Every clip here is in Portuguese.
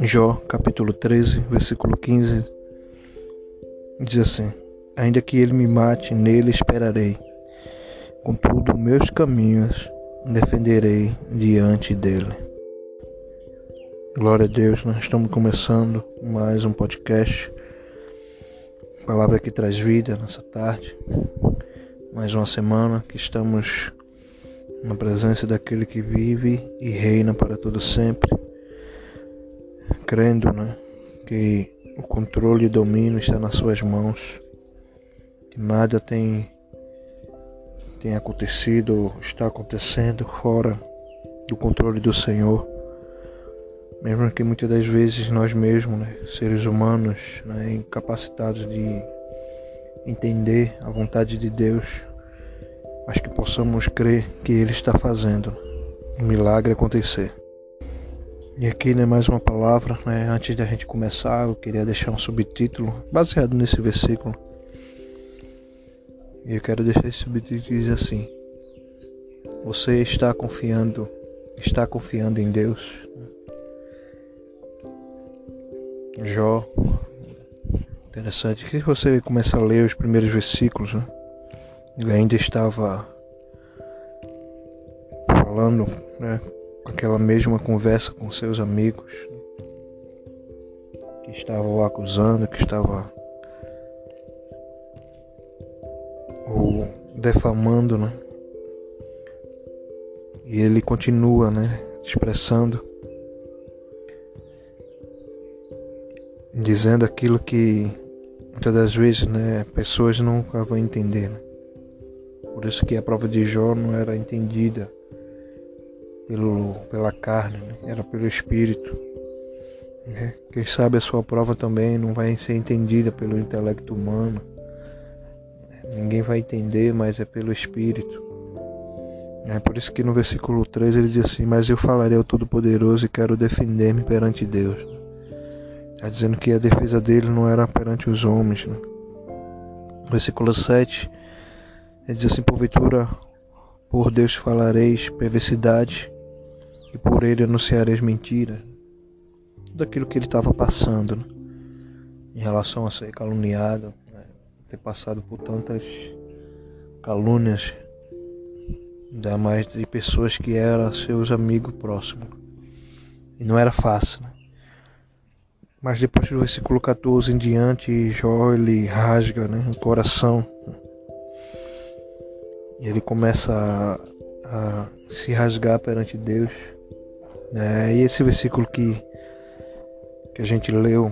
Jó, capítulo 13, versículo 15, diz assim: Ainda que ele me mate, nele esperarei. Contudo, meus caminhos defenderei diante dele. Glória a Deus, nós estamos começando mais um podcast. Palavra que traz vida nessa tarde. Mais uma semana que estamos na presença daquele que vive e reina para todo sempre crendo né, que o controle e domínio está nas suas mãos, que nada tem, tem acontecido, está acontecendo fora do controle do Senhor. Mesmo que muitas das vezes nós mesmos, né, seres humanos, né, incapacitados de entender a vontade de Deus, mas que possamos crer que Ele está fazendo um milagre acontecer. E aqui, né, mais uma palavra, né, antes da gente começar, eu queria deixar um subtítulo baseado nesse versículo. E eu quero deixar esse subtítulo diz assim: Você está confiando, está confiando em Deus? Jó, interessante que você começa a ler os primeiros versículos, né? Ele ainda estava falando, né, aquela mesma conversa com seus amigos que estavam acusando, que estava o defamando, né? E ele continua, né, expressando dizendo aquilo que muitas das vezes, né, pessoas nunca vão entender. Né? Por isso que a prova de Jó não era entendida pelo, pela carne, né? era pelo Espírito. Né? Quem sabe a sua prova também não vai ser entendida pelo intelecto humano. Ninguém vai entender, mas é pelo Espírito. É por isso que no versículo 3 ele diz assim: Mas eu falarei ao Todo-Poderoso e quero defender-me perante Deus. Está dizendo que a defesa dele não era perante os homens. Né? Versículo 7 ele diz assim: Porventura, por Deus falareis perversidade e por ele anunciareis mentiras. Tudo aquilo que ele estava passando né? em relação a ser caluniado, né? ter passado por tantas calúnias, ainda mais de pessoas que eram seus amigos próximos. E não era fácil. Né? Mas depois do versículo 14 em diante, Jó ele rasga né, o coração. E ele começa a, a se rasgar perante Deus. É, e esse versículo que, que a gente leu,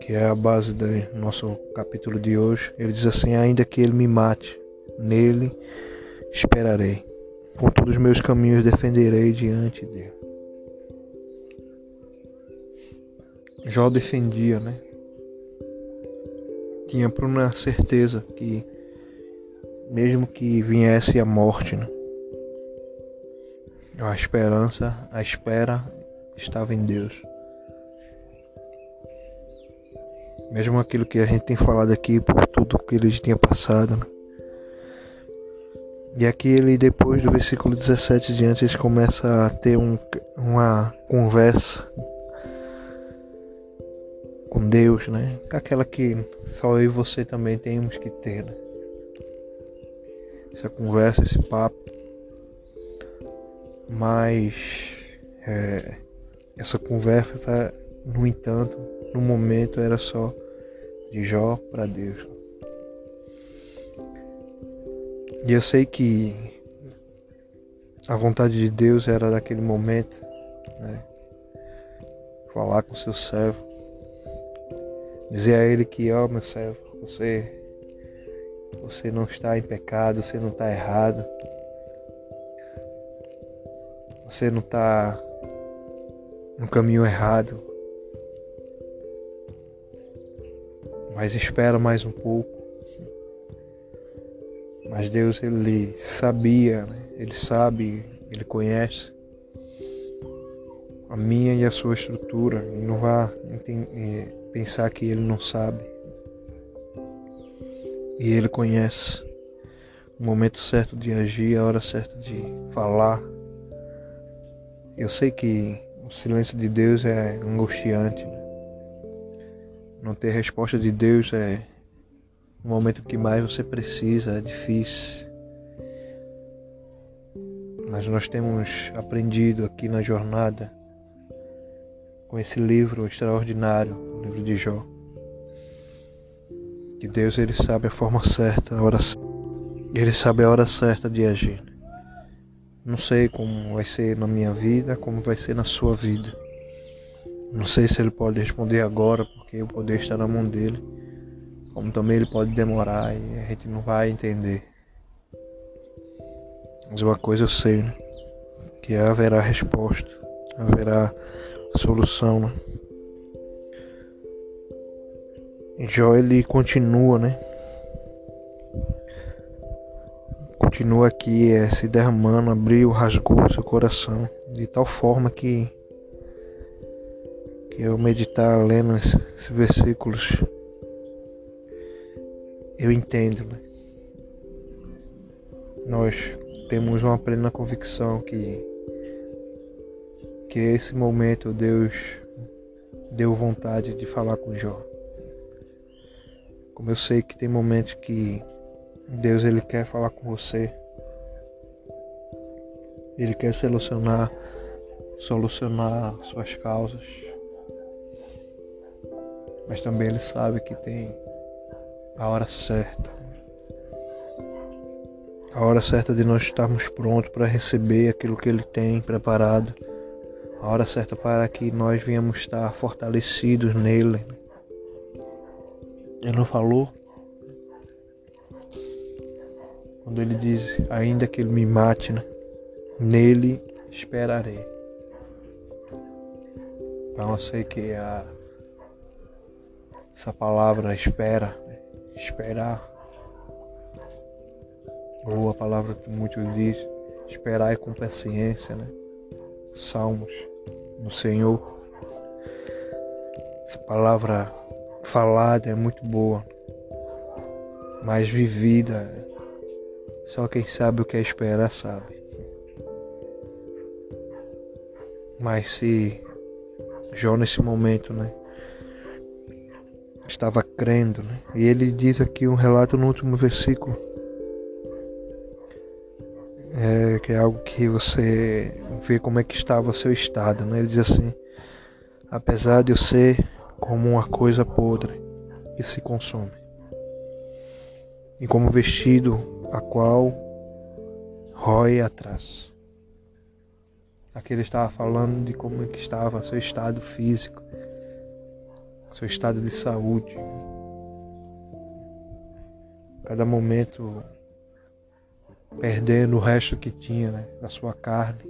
que é a base do nosso capítulo de hoje, ele diz assim: Ainda que ele me mate, nele esperarei, com todos os meus caminhos defenderei diante dele. Jó defendia, né? Tinha uma certeza que, mesmo que viesse a morte, né? A esperança, a espera estava em Deus. Mesmo aquilo que a gente tem falado aqui, por tudo que ele tinha passado. Né? E aqui ele, depois do versículo 17 diante, ele começa a ter um, uma conversa com Deus, né? Aquela que só eu e você também temos que ter, né? Essa conversa, esse papo mas é, essa conversa, no entanto, no momento era só de Jó para Deus. E eu sei que a vontade de Deus era naquele momento, né? Falar com seu servo, dizer a ele que, ó oh, meu servo, você, você não está em pecado, você não está errado. Você não está no caminho errado. Mas espera mais um pouco. Mas Deus, Ele sabia, né? Ele sabe, Ele conhece a minha e a sua estrutura. E não vá eh, pensar que Ele não sabe. E Ele conhece o momento certo de agir, a hora certa de falar eu sei que o silêncio de Deus é angustiante. Né? Não ter resposta de Deus é o momento que mais você precisa, é difícil. Mas nós temos aprendido aqui na jornada com esse livro extraordinário, o livro de Jó. Que Deus ele sabe a forma certa, a hora ele sabe a hora certa de agir. Não sei como vai ser na minha vida, como vai ser na sua vida. Não sei se ele pode responder agora, porque o poder está na mão dele. Como também ele pode demorar e a gente não vai entender. Mas uma coisa eu sei, né? Que haverá resposta, haverá solução, né? Jó ele continua, né? Continua aqui é, se derramando, abriu, rasgou seu coração de tal forma que que eu meditar lendo esses versículos eu entendo, né? Nós temos uma plena convicção que que esse momento Deus deu vontade de falar com Jó. Como eu sei que tem momentos que Deus ele quer falar com você. Ele quer solucionar solucionar suas causas. Mas também ele sabe que tem a hora certa a hora certa de nós estarmos prontos para receber aquilo que Ele tem preparado, a hora certa para que nós venhamos estar fortalecidos nele. Ele não falou? Quando ele diz, ainda que ele me mate, né? nele esperarei. Então eu sei que a, essa palavra espera, esperar ou a palavra que muito diz, esperar com paciência, né? Salmos no Senhor. Essa palavra falada é muito boa, mas vivida, só quem sabe o que é esperar sabe. Mas se Jó nesse momento, né? Estava crendo, né? E ele diz aqui um relato no último versículo é, que é algo que você vê como é que estava o seu estado. Né? Ele diz assim: apesar de eu ser como uma coisa podre que se consome, e como vestido a qual rói atrás. Aqui ele estava falando de como é que estava seu estado físico, seu estado de saúde. Cada momento perdendo o resto que tinha né, da sua carne,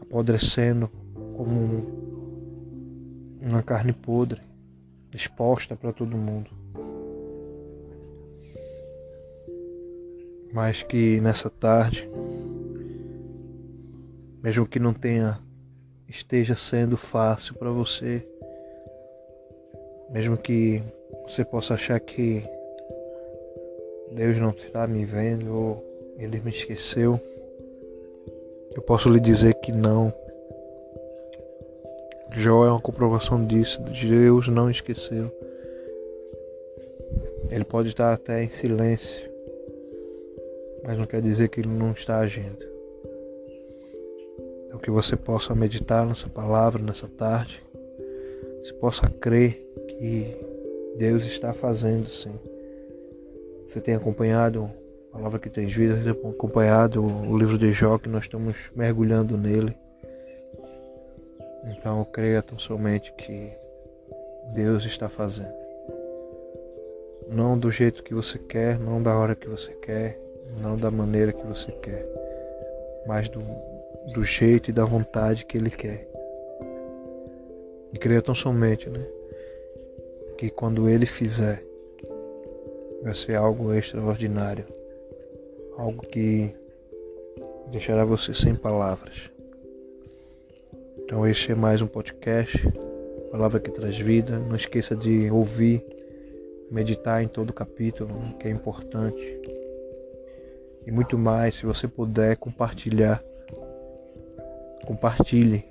apodrecendo como uma carne podre, exposta para todo mundo. Mas que nessa tarde, mesmo que não tenha, esteja sendo fácil para você, mesmo que você possa achar que Deus não está me vendo ou ele me esqueceu. Eu posso lhe dizer que não. Jó é uma comprovação disso. Deus não esqueceu. Ele pode estar até em silêncio, mas não quer dizer que ele não está agindo. Então que você possa meditar nessa palavra nessa tarde. Você possa crer que Deus está fazendo sim. Você tem acompanhado Palavra que tem vida, acompanhado o livro de Jó, que nós estamos mergulhando nele. Então creia tão somente que Deus está fazendo. Não do jeito que você quer, não da hora que você quer, não da maneira que você quer, mas do, do jeito e da vontade que Ele quer. E creia tão somente, né? Que quando Ele fizer, vai ser algo extraordinário algo que deixará você sem palavras. Então este é mais um podcast, palavra que traz vida. Não esqueça de ouvir, meditar em todo o capítulo, né, que é importante. E muito mais, se você puder compartilhar, compartilhe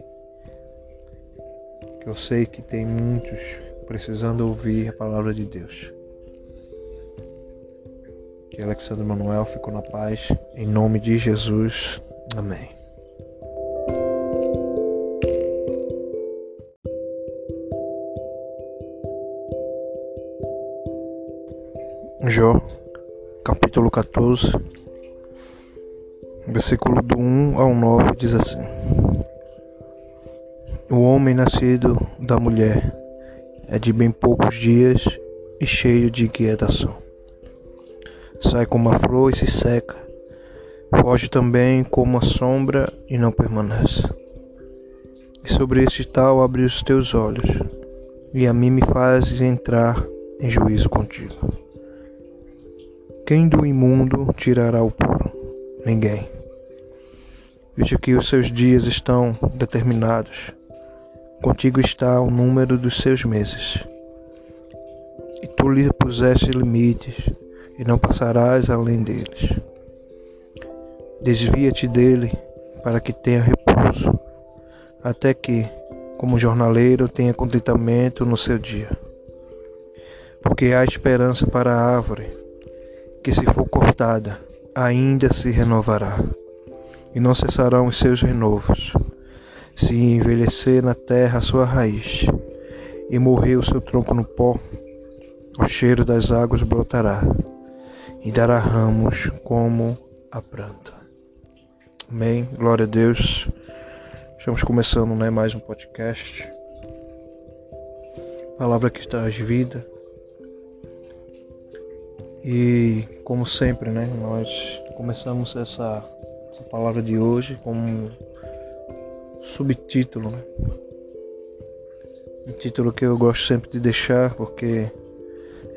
que eu sei que tem muitos precisando ouvir a palavra de Deus. Que Alexandre Manuel ficou na paz, em nome de Jesus. Amém. Jó, capítulo 14, versículo do 1 ao 9 diz assim: O homem nascido da mulher é de bem poucos dias e cheio de inquietação. Sai como a flor e se seca, foge também como a sombra e não permanece. E sobre este tal abri os teus olhos, e a mim me fazes entrar em juízo contigo. Quem do imundo tirará o puro? Ninguém. Veja que os seus dias estão determinados. Contigo está o número dos seus meses. E tu lhe puseste limites, e não passarás além deles. Desvia-te dele, para que tenha repouso, até que, como jornaleiro, tenha contentamento no seu dia. Porque há esperança para a árvore que se for cortada, ainda se renovará, e não cessarão os seus renovos. Se envelhecer na terra a sua raiz, e morrer o seu tronco no pó, o cheiro das águas brotará, e dará ramos como a planta. Amém. Glória a Deus. Estamos começando né, mais um podcast. Palavra que traz vida e como sempre, né, nós começamos essa, essa palavra de hoje com um subtítulo, né? Um título que eu gosto sempre de deixar porque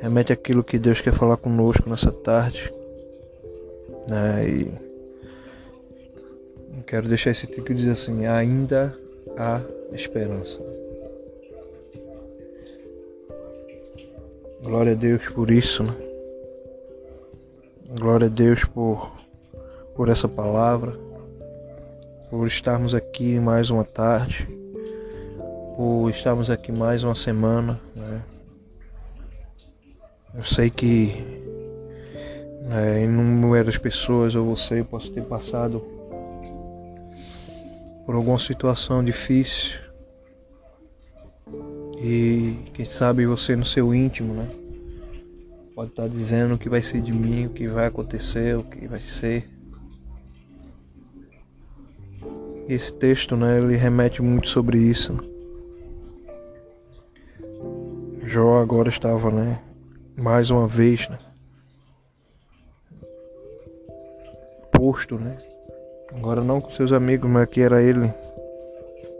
remete àquilo que Deus quer falar conosco nessa tarde. Né? E quero deixar esse título que diz assim, ainda há esperança. Glória a Deus por isso, né? Glória a Deus por, por essa palavra, por estarmos aqui mais uma tarde, por estarmos aqui mais uma semana. Né? Eu sei que né, inúmeras pessoas, ou você, possa ter passado por alguma situação difícil e quem sabe você no seu íntimo, né? pode estar dizendo o que vai ser de mim, o que vai acontecer, o que vai ser. Esse texto, né, ele remete muito sobre isso. Jó agora estava, né, mais uma vez, né, posto, né, agora não com seus amigos, mas que era ele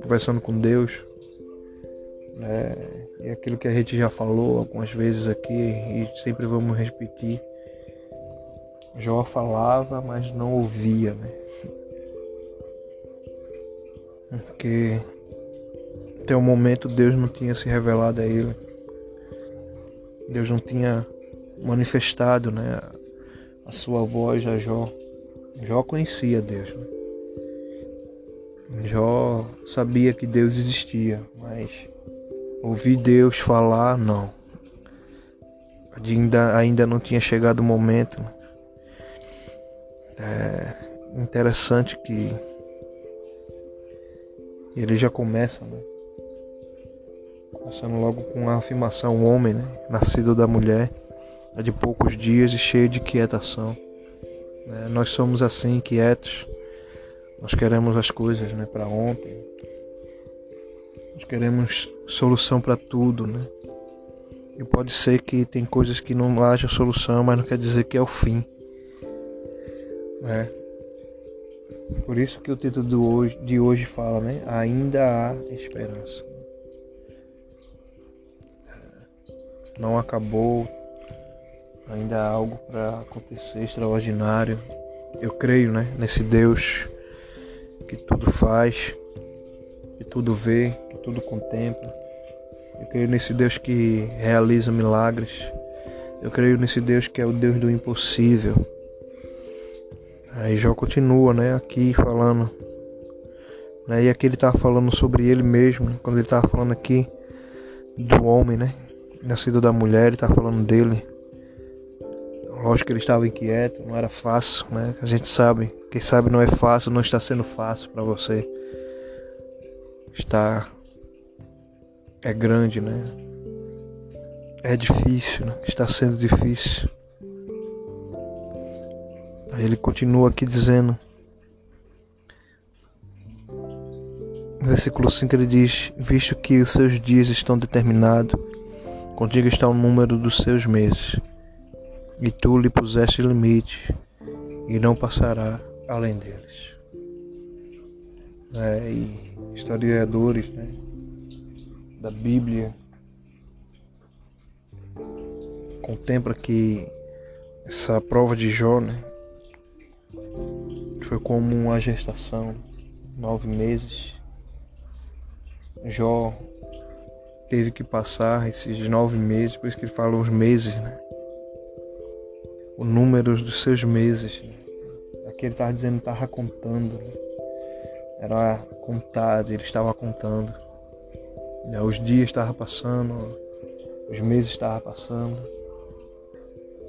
conversando com Deus. Né? É aquilo que a gente já falou algumas vezes aqui e sempre vamos repetir. Jó falava, mas não ouvia, né? Porque até o momento Deus não tinha se revelado a ele. Deus não tinha manifestado, né, a sua voz a Jó. Jó conhecia Deus. Né? Jó sabia que Deus existia, mas Ouvir Deus falar, não. Ainda, ainda não tinha chegado o momento. É interessante que ele já começa, né? Começando logo com a afirmação: o homem, né? nascido da mulher, é de poucos dias e cheio de quietação. É, nós somos assim, quietos. Nós queremos as coisas né, para ontem. Nós queremos solução para tudo, né? E pode ser que tem coisas que não haja solução, mas não quer dizer que é o fim. Né? Por isso que o título hoje, de hoje fala, né? Ainda há esperança. Não acabou, ainda há algo para acontecer extraordinário. Eu creio, né? Nesse Deus que tudo faz, que tudo vê, que tudo contempla. Eu creio nesse Deus que realiza milagres. Eu creio nesse Deus que é o Deus do impossível. Aí Jó continua, né, aqui falando Né? E aqui ele estava falando sobre ele mesmo, quando ele estava falando aqui do homem, né? Nascido da mulher, ele estava falando dele. Lógico que ele estava inquieto, não era fácil, né? A gente sabe, quem sabe não é fácil, não está sendo fácil para você. Está é grande, né? É difícil, né? Está sendo difícil. Ele continua aqui dizendo, versículo 5 ele diz: Visto que os seus dias estão determinados, contigo está o número dos seus meses, e tu lhe puseste limite, e não passará além deles. É, e historiadores né, da Bíblia contempla que essa prova de Jó né, foi como uma gestação, nove meses. Jó teve que passar esses nove meses, por isso que ele fala os meses, né? O número dos seus meses. Aqui ele estava dizendo, estava contando. Né? Era contado, ele estava contando. Né? Os dias estavam passando, os meses estavam passando.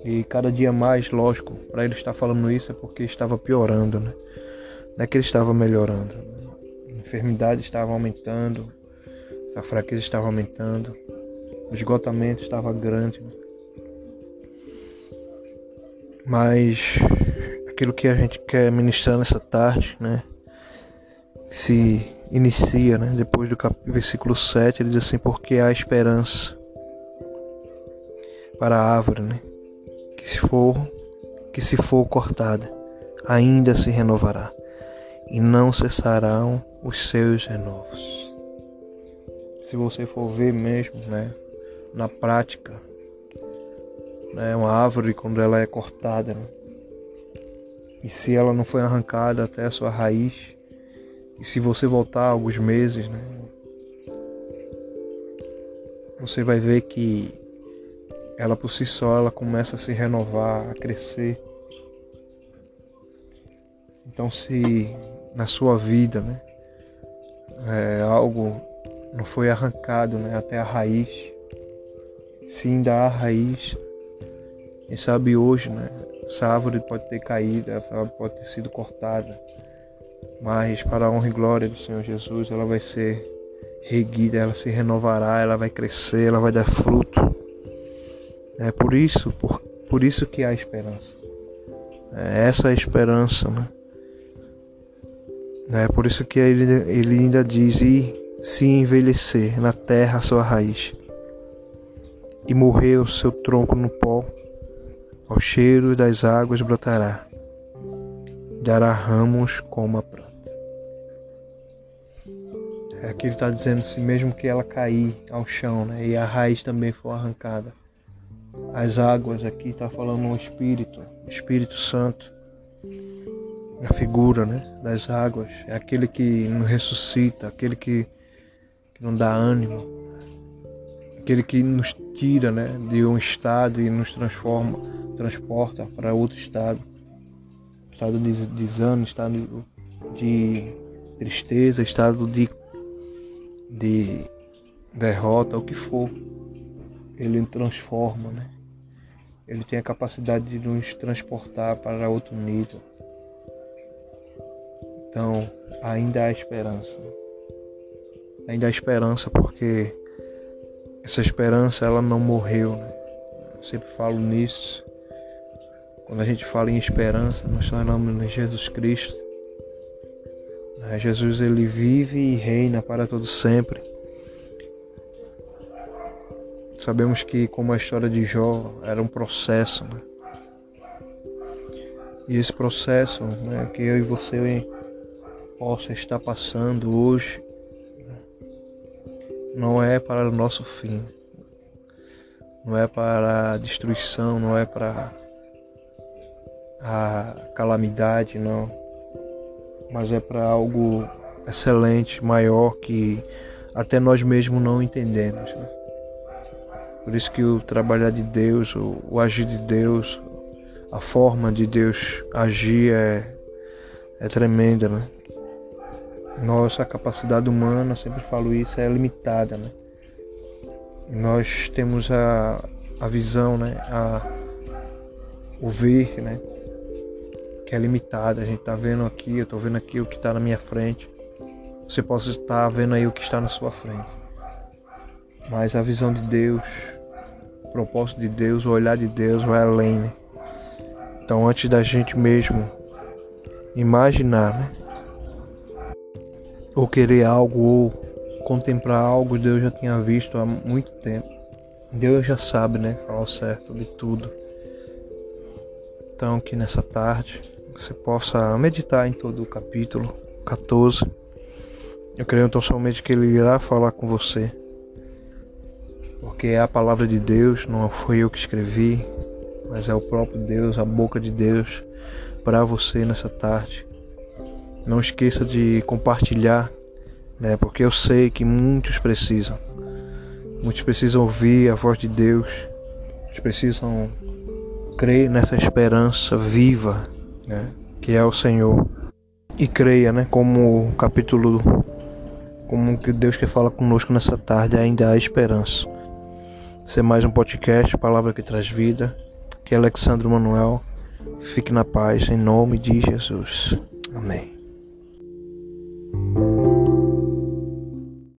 E cada dia mais, lógico, para ele estar falando isso é porque estava piorando, né? Não é que ele estava melhorando. A enfermidade estava aumentando, a fraqueza estava aumentando, o esgotamento estava grande. Mas aquilo que a gente quer ministrar nessa tarde, né? Se inicia, né? Depois do versículo 7, ele diz assim: Porque há esperança para a árvore, né? Que se for que se for cortada, ainda se renovará, e não cessarão os seus renovos. Se você for ver mesmo, né, na prática, né, uma árvore quando ela é cortada, né, e se ela não foi arrancada até a sua raiz, e se você voltar alguns meses, né, você vai ver que ela por si só ela começa a se renovar, a crescer. Então se na sua vida, né, é, algo não foi arrancado, né, até a raiz, se ainda há raiz, quem sabe hoje, né, essa árvore pode ter caído, essa árvore pode ter sido cortada, mas para a honra e glória do Senhor Jesus, ela vai ser reguida, ela se renovará, ela vai crescer, ela vai dar fruto. É por isso, por, por isso que há esperança. É essa é a esperança, né? É por isso que ele, ele ainda diz: e se envelhecer na terra a sua raiz, e morrer o seu tronco no pó, ao cheiro das águas brotará, dará ramos como a planta. É aqui ele está dizendo assim, mesmo que ela cair ao chão, né, e a raiz também for arrancada, as águas aqui está falando o Espírito, Espírito Santo, a figura né, das águas, é aquele que nos ressuscita, aquele que, que não dá ânimo, aquele que nos tira né, de um estado e nos transforma, transporta para outro estado, estado de desânimo, estado de tristeza, estado de, de derrota, o que for ele transforma, né? Ele tem a capacidade de nos transportar para outro nível. Então, ainda há esperança. Ainda há esperança porque essa esperança ela não morreu, né? Eu sempre falo nisso. Quando a gente fala em esperança, nós falamos em Jesus Cristo. Né? Jesus ele vive e reina para todo sempre. Sabemos que, como a história de Jó, era um processo. Né? E esse processo né, que eu e você possa estar passando hoje não é para o nosso fim, não é para a destruição, não é para a calamidade, não, mas é para algo excelente, maior que até nós mesmos não entendemos. Né? Por isso que o trabalhar de Deus, o, o agir de Deus, a forma de Deus agir é, é tremenda, né? Nossa capacidade humana, sempre falo isso, é limitada, né? Nós temos a, a visão, né? A, o ver, né? Que é limitada. A gente tá vendo aqui, eu tô vendo aqui o que está na minha frente. Você pode estar vendo aí o que está na sua frente. Mas a visão de Deus, propósito de Deus, o olhar de Deus vai além, né? Então antes da gente mesmo imaginar, né? Ou querer algo ou contemplar algo, Deus já tinha visto há muito tempo. Deus já sabe, né? Falar o certo de tudo. Então que nessa tarde você possa meditar em todo o capítulo 14. Eu creio então somente que Ele irá falar com você. Porque é a palavra de Deus, não foi eu que escrevi, mas é o próprio Deus, a boca de Deus para você nessa tarde. Não esqueça de compartilhar, né? Porque eu sei que muitos precisam. Muitos precisam ouvir a voz de Deus. Muitos precisam crer nessa esperança viva, né? Que é o Senhor. E creia, né? Como o capítulo, como que Deus quer falar conosco nessa tarde, ainda há esperança. Ser mais um podcast, Palavra que Traz Vida, que é Alexandre Manuel. Fique na paz, em nome de Jesus. Amém.